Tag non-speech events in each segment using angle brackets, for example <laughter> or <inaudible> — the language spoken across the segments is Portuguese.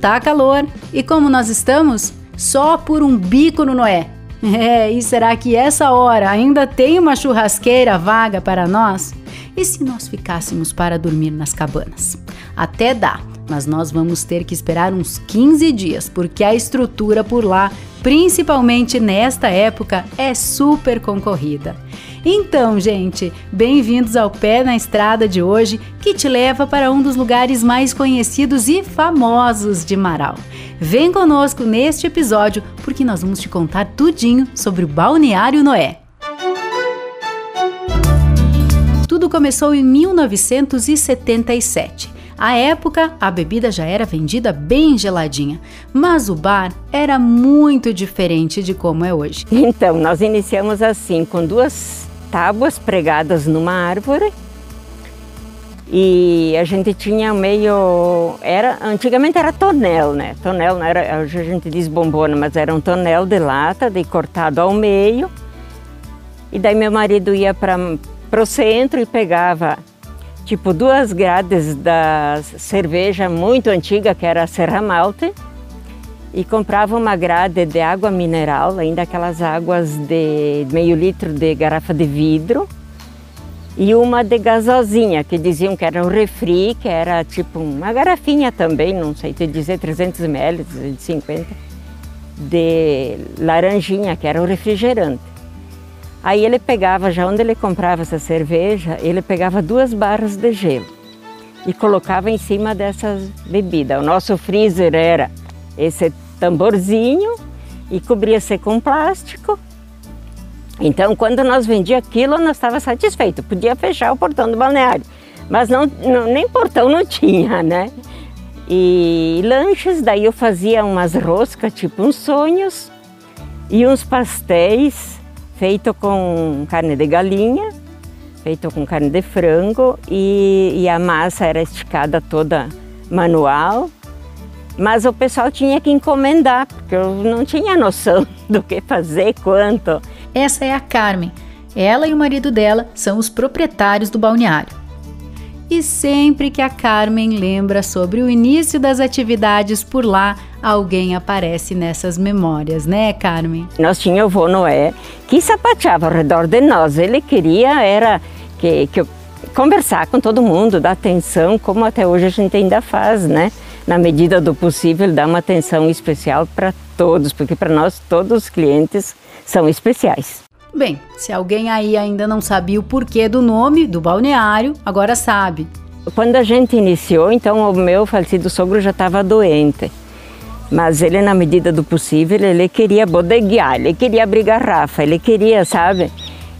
tá calor. E como nós estamos? Só por um bico no Noé. <laughs> É, e será que essa hora ainda tem uma churrasqueira vaga para nós? E se nós ficássemos para dormir nas cabanas? Até dá, mas nós vamos ter que esperar uns 15 dias, porque a estrutura por lá, principalmente nesta época, é super concorrida. Então, gente, bem-vindos ao Pé na Estrada de hoje, que te leva para um dos lugares mais conhecidos e famosos de Marau. Vem conosco neste episódio, porque nós vamos te contar tudinho sobre o Balneário Noé. Tudo começou em 1977. À época, a bebida já era vendida bem geladinha, mas o bar era muito diferente de como é hoje. Então, nós iniciamos assim, com duas tábuas pregadas numa árvore e a gente tinha meio era antigamente era tonel né tonel era hoje a gente diz bombona mas era um tonel de lata de cortado ao meio e daí meu marido ia para o centro e pegava tipo duas grades da cerveja muito antiga que era a Serra Malte e comprava uma grade de água mineral, ainda aquelas águas de meio litro de garrafa de vidro, e uma de gasosinha, que diziam que era um refri, que era tipo uma garrafinha também, não sei te dizer, 300 ml, 250, de laranjinha, que era um refrigerante. Aí ele pegava, já onde ele comprava essa cerveja, ele pegava duas barras de gelo e colocava em cima dessas bebidas. O nosso freezer era esse tamborzinho e cobria-se com plástico. Então, quando nós vendia aquilo, nós estava satisfeito. Podia fechar o portão do balneário, mas não, não, nem portão não <laughs> tinha, né? E lanches, daí eu fazia umas roscas, tipo uns sonhos, e uns pastéis feito com carne de galinha, feito com carne de frango, e, e a massa era esticada toda manual. Mas o pessoal tinha que encomendar, porque eu não tinha noção <laughs> do que fazer, quanto. Essa é a Carmen. Ela e o marido dela são os proprietários do balneário. E sempre que a Carmen lembra sobre o início das atividades por lá, alguém aparece nessas memórias, né, Carmen? Nós tínhamos o vô Noé que sapateava ao redor de nós. Ele queria era que, que conversar com todo mundo, dar atenção, como até hoje a gente ainda faz, né? na medida do possível, dar uma atenção especial para todos, porque para nós todos os clientes são especiais. Bem, se alguém aí ainda não sabia o porquê do nome do balneário, agora sabe. Quando a gente iniciou, então o meu falecido sogro já estava doente. Mas ele, na medida do possível, ele queria bodeguear, ele queria abrir garrafa, ele queria, sabe?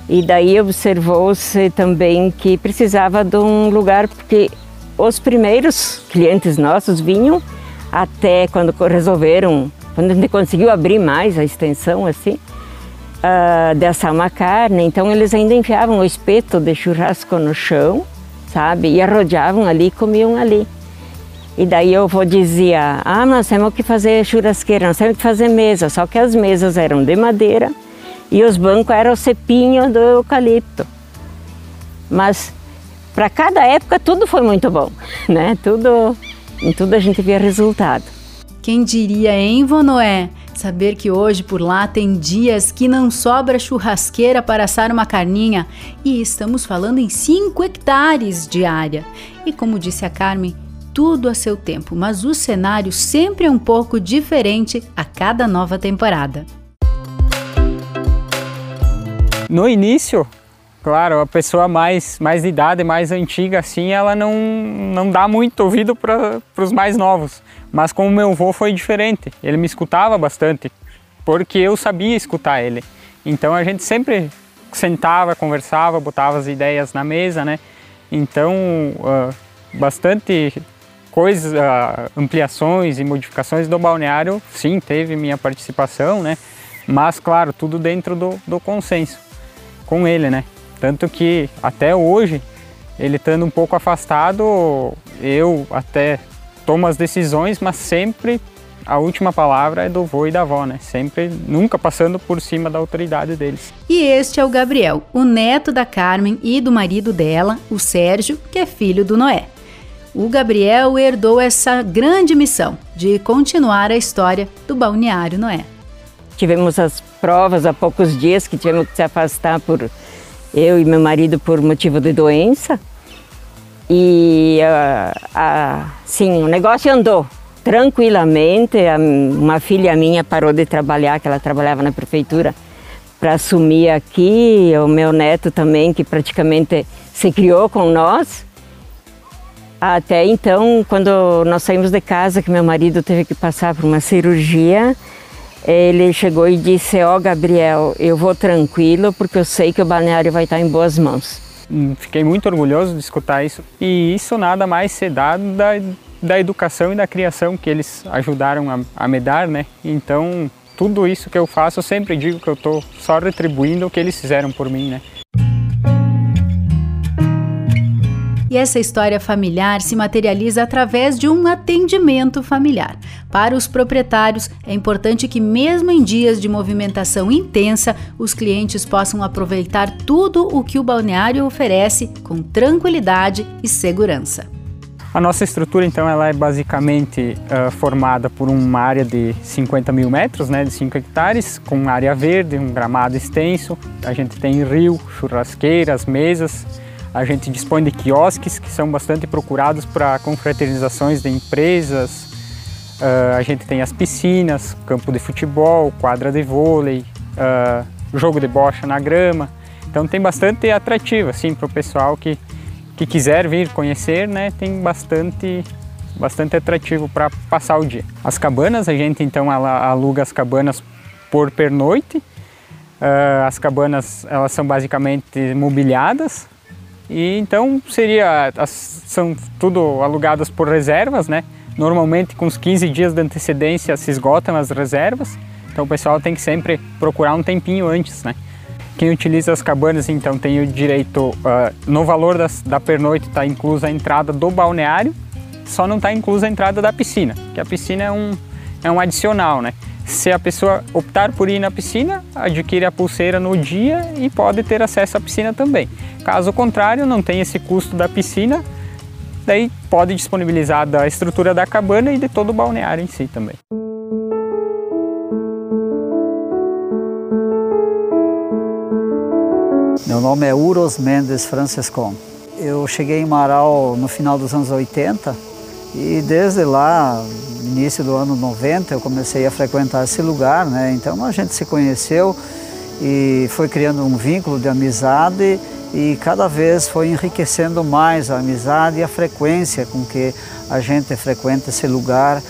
E daí observou-se também que precisava de um lugar, porque os primeiros clientes nossos vinham até quando resolveram, quando a gente conseguiu abrir mais a extensão assim, uh, de assar uma carne, então eles ainda enfiavam o espeto de churrasco no chão, sabe? E arrodeavam ali e comiam ali. E daí eu vou dizia, ah, nós temos que fazer churrasqueira, nós temos que fazer mesa, só que as mesas eram de madeira e os bancos eram o cepinho do eucalipto. Mas para cada época tudo foi muito bom, <laughs> né? Tudo, em tudo a gente via resultado. Quem diria, hein, Vonoé? Saber que hoje por lá tem dias que não sobra churrasqueira para assar uma carninha e estamos falando em 5 hectares de área. E como disse a Carmen, tudo a seu tempo, mas o cenário sempre é um pouco diferente a cada nova temporada. No início, Claro, a pessoa mais, mais de idade, mais antiga, assim, ela não, não dá muito ouvido para os mais novos. Mas com o meu avô foi diferente. Ele me escutava bastante, porque eu sabia escutar ele. Então a gente sempre sentava, conversava, botava as ideias na mesa, né? Então, uh, bastante coisas, uh, ampliações e modificações do balneário, sim, teve minha participação, né? Mas, claro, tudo dentro do, do consenso com ele, né? Tanto que até hoje, ele estando um pouco afastado, eu até tomo as decisões, mas sempre a última palavra é do vô e da avó, né? Sempre, nunca passando por cima da autoridade deles. E este é o Gabriel, o neto da Carmen e do marido dela, o Sérgio, que é filho do Noé. O Gabriel herdou essa grande missão de continuar a história do Balneário Noé. Tivemos as provas há poucos dias que tivemos que se afastar por eu e meu marido por motivo de doença. E uh, uh, sim, o negócio andou tranquilamente. Uma filha minha parou de trabalhar, que ela trabalhava na prefeitura, para assumir aqui. O meu neto também, que praticamente se criou com nós. Até então, quando nós saímos de casa, que meu marido teve que passar por uma cirurgia, ele chegou e disse: Ó, oh, Gabriel, eu vou tranquilo porque eu sei que o balneário vai estar em boas mãos. Hum, fiquei muito orgulhoso de escutar isso. E isso nada mais ser dado da, da educação e da criação que eles ajudaram a, a me dar, né? Então, tudo isso que eu faço, eu sempre digo que eu estou só retribuindo o que eles fizeram por mim, né? Essa história familiar se materializa através de um atendimento familiar. Para os proprietários, é importante que, mesmo em dias de movimentação intensa, os clientes possam aproveitar tudo o que o balneário oferece com tranquilidade e segurança. A nossa estrutura, então, ela é basicamente uh, formada por uma área de 50 mil metros, né, de 5 hectares, com área verde, um gramado extenso. A gente tem rio, churrasqueiras, mesas, a gente dispõe de quiosques que são bastante procurados para confraternizações de empresas. Uh, a gente tem as piscinas, campo de futebol, quadra de vôlei, uh, jogo de bocha na grama. Então tem bastante atrativo assim para o pessoal que, que quiser vir conhecer, né? Tem bastante bastante atrativo para passar o dia. As cabanas, a gente então aluga as cabanas por pernoite. Uh, as cabanas elas são basicamente mobiliadas, e então seria são tudo alugadas por reservas, né? Normalmente com uns 15 dias de antecedência se esgotam as reservas. Então o pessoal tem que sempre procurar um tempinho antes, né? Quem utiliza as cabanas então tem o direito, uh, no valor das, da pernoite está inclusa a entrada do balneário, só não está inclusa a entrada da piscina, que a piscina é um, é um adicional, né? Se a pessoa optar por ir na piscina, adquire a pulseira no dia e pode ter acesso à piscina também. Caso contrário, não tem esse custo da piscina, daí pode disponibilizar da estrutura da cabana e de todo o balneário em si também. Meu nome é Uros Mendes Francescon. Eu cheguei em Marau no final dos anos 80 e desde lá, início do ano 90, eu comecei a frequentar esse lugar, né? Então a gente se conheceu e foi criando um vínculo de amizade e cada vez foi enriquecendo mais a amizade e a frequência com que a gente frequenta esse lugar.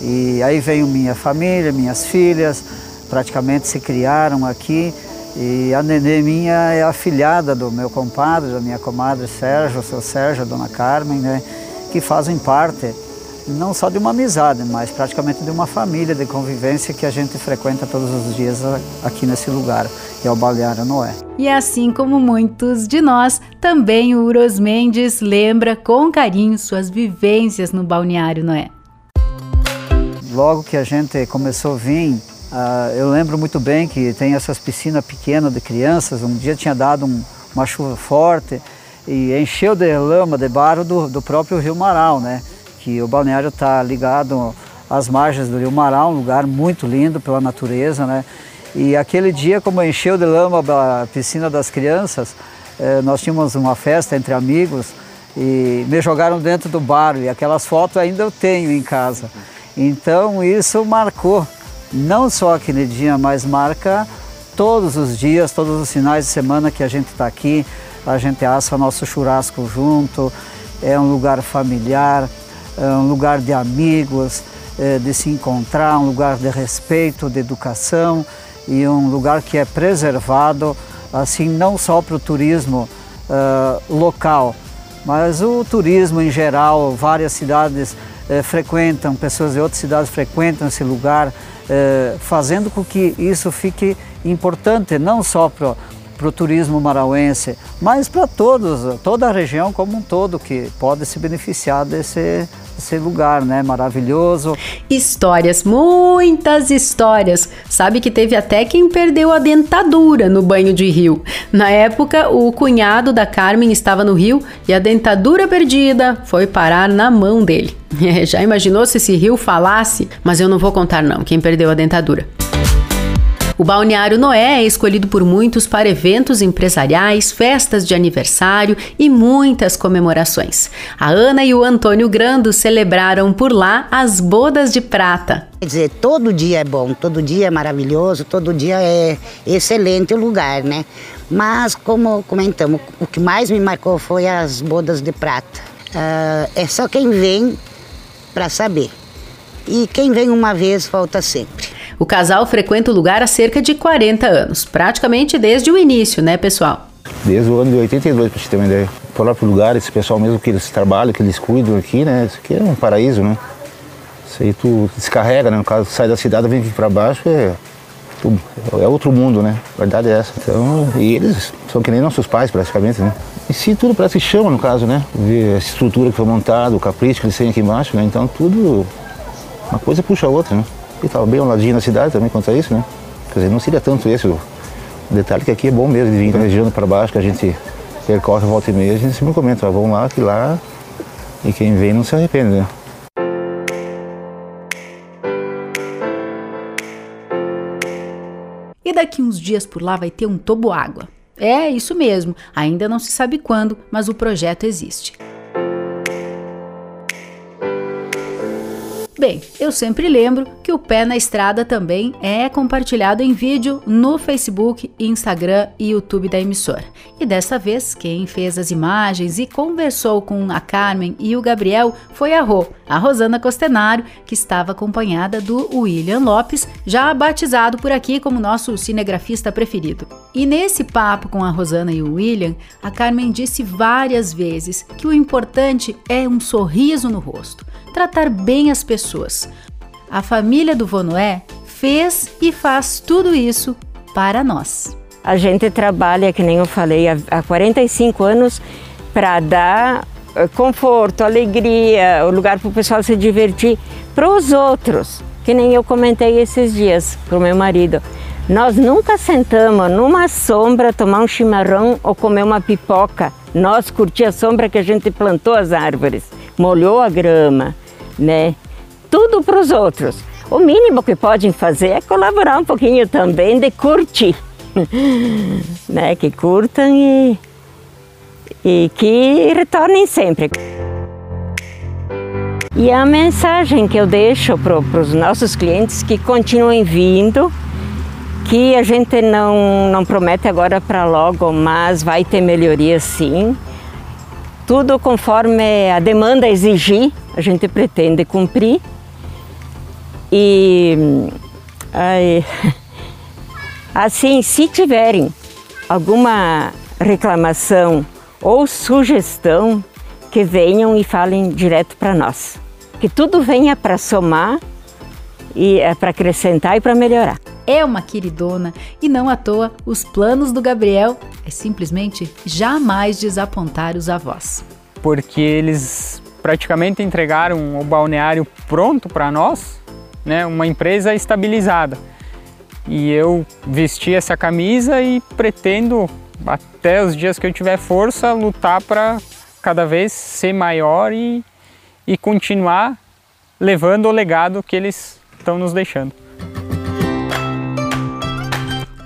E aí veio minha família, minhas filhas, praticamente se criaram aqui. E a nenê minha é afilhada do meu compadre, da minha comadre Sérgio, seu Sérgio, a dona Carmen, né? que fazem parte não só de uma amizade, mas praticamente de uma família de convivência que a gente frequenta todos os dias aqui nesse lugar, que é o Balneário Noé. E assim como muitos de nós, também o Uros Mendes lembra com carinho suas vivências no Balneário Noé. Logo que a gente começou a vir, uh, eu lembro muito bem que tem essas piscinas pequenas de crianças. Um dia tinha dado um, uma chuva forte e encheu de lama, de barro do, do próprio Rio Marau, né? Que o balneário está ligado às margens do Rio Marau, um lugar muito lindo pela natureza, né? E aquele dia, como encheu de lama a piscina das crianças, eh, nós tínhamos uma festa entre amigos e me jogaram dentro do bar e aquelas fotos ainda eu tenho em casa. Então isso marcou, não só aquele dia, mas marca todos os dias, todos os finais de semana que a gente está aqui, a gente assa nosso churrasco junto, é um lugar familiar, um lugar de amigos, é, de se encontrar, um lugar de respeito, de educação e um lugar que é preservado, assim, não só para o turismo uh, local, mas o turismo em geral, várias cidades frequentam, pessoas de outras cidades frequentam esse lugar, fazendo com que isso fique importante, não só para para o turismo marauense, mas para todos, toda a região como um todo que pode se beneficiar desse, esse lugar, né? Maravilhoso. Histórias, muitas histórias. Sabe que teve até quem perdeu a dentadura no banho de rio. Na época, o cunhado da Carmen estava no rio e a dentadura perdida foi parar na mão dele. <laughs> Já imaginou se esse rio falasse? Mas eu não vou contar não, quem perdeu a dentadura. O Balneário Noé é escolhido por muitos para eventos empresariais, festas de aniversário e muitas comemorações. A Ana e o Antônio Grando celebraram por lá as bodas de prata. Quer dizer, todo dia é bom, todo dia é maravilhoso, todo dia é excelente o lugar, né? Mas, como comentamos, o que mais me marcou foi as bodas de prata. Uh, é só quem vem para saber. E quem vem uma vez volta sempre. O casal frequenta o lugar há cerca de 40 anos, praticamente desde o início, né, pessoal? Desde o ano de 82, para você ter uma ideia. O próprio lugar, esse pessoal mesmo que eles trabalham, que eles cuidam aqui, né? Isso aqui é um paraíso, né? Isso aí tu descarrega, né? No caso, sai da cidade, vem aqui para baixo, é, é outro mundo, né? A verdade é essa. Então, e eles são que nem nossos pais, praticamente, né? E se tudo parece que chama, no caso, né? Ver a estrutura que foi montada, o capricho que eles têm aqui embaixo, né? Então, tudo, uma coisa puxa a outra, né? E estava bem ao ladinho na cidade também quanto a isso, né? Quer dizer, não seria tanto esse o detalhe que aqui é bom mesmo de vir da para baixo, que a gente percorre volta e meia, a gente sempre comenta, vamos lá, que lá, e quem vem não se arrepende, né? E daqui uns dias por lá vai ter um toboágua. É, isso mesmo, ainda não se sabe quando, mas o projeto existe. Bem, eu sempre lembro que o Pé na Estrada também é compartilhado em vídeo no Facebook, Instagram e YouTube da emissora. E dessa vez, quem fez as imagens e conversou com a Carmen e o Gabriel foi a Rô, a Rosana Costenaro, que estava acompanhada do William Lopes, já batizado por aqui como nosso cinegrafista preferido. E nesse papo com a Rosana e o William, a Carmen disse várias vezes que o importante é um sorriso no rosto tratar bem as pessoas. A família do Vonoé fez e faz tudo isso para nós. A gente trabalha, que nem eu falei, há 45 anos para dar eh, conforto, alegria, o lugar para o pessoal se divertir para os outros. Que nem eu comentei esses dias para o meu marido. Nós nunca sentamos numa sombra tomar um chimarrão ou comer uma pipoca. Nós curtir a sombra que a gente plantou as árvores, molhou a grama, né? Tudo para os outros. O mínimo que podem fazer é colaborar um pouquinho também de curtir, <laughs> né? Que curtam e, e que retornem sempre. E a mensagem que eu deixo para os nossos clientes que continuem vindo, que a gente não, não promete agora para logo, mas vai ter melhoria sim. Tudo conforme a demanda exigir, a gente pretende cumprir. E aí, <laughs> assim, se tiverem alguma reclamação ou sugestão, que venham e falem direto para nós. Que tudo venha para somar e é para acrescentar e para melhorar. É uma queridona e não à toa os planos do Gabriel é simplesmente jamais desapontar os avós. Porque eles praticamente entregaram o balneário pronto para nós, né, uma empresa estabilizada. E eu vesti essa camisa e pretendo, até os dias que eu tiver força, lutar para cada vez ser maior e, e continuar levando o legado que eles estão nos deixando.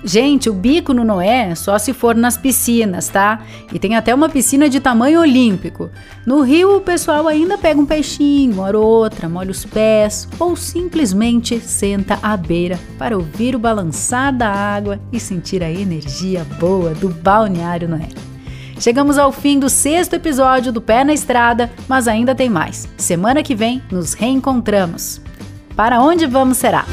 Gente, o bico no Noé só se for nas piscinas, tá? E tem até uma piscina de tamanho olímpico. No rio, o pessoal ainda pega um peixinho, hora outra, molha os pés ou simplesmente senta à beira para ouvir o balançar da água e sentir a energia boa do balneário Noé. Chegamos ao fim do sexto episódio do Pé na Estrada, mas ainda tem mais. Semana que vem nos reencontramos. Para onde vamos será?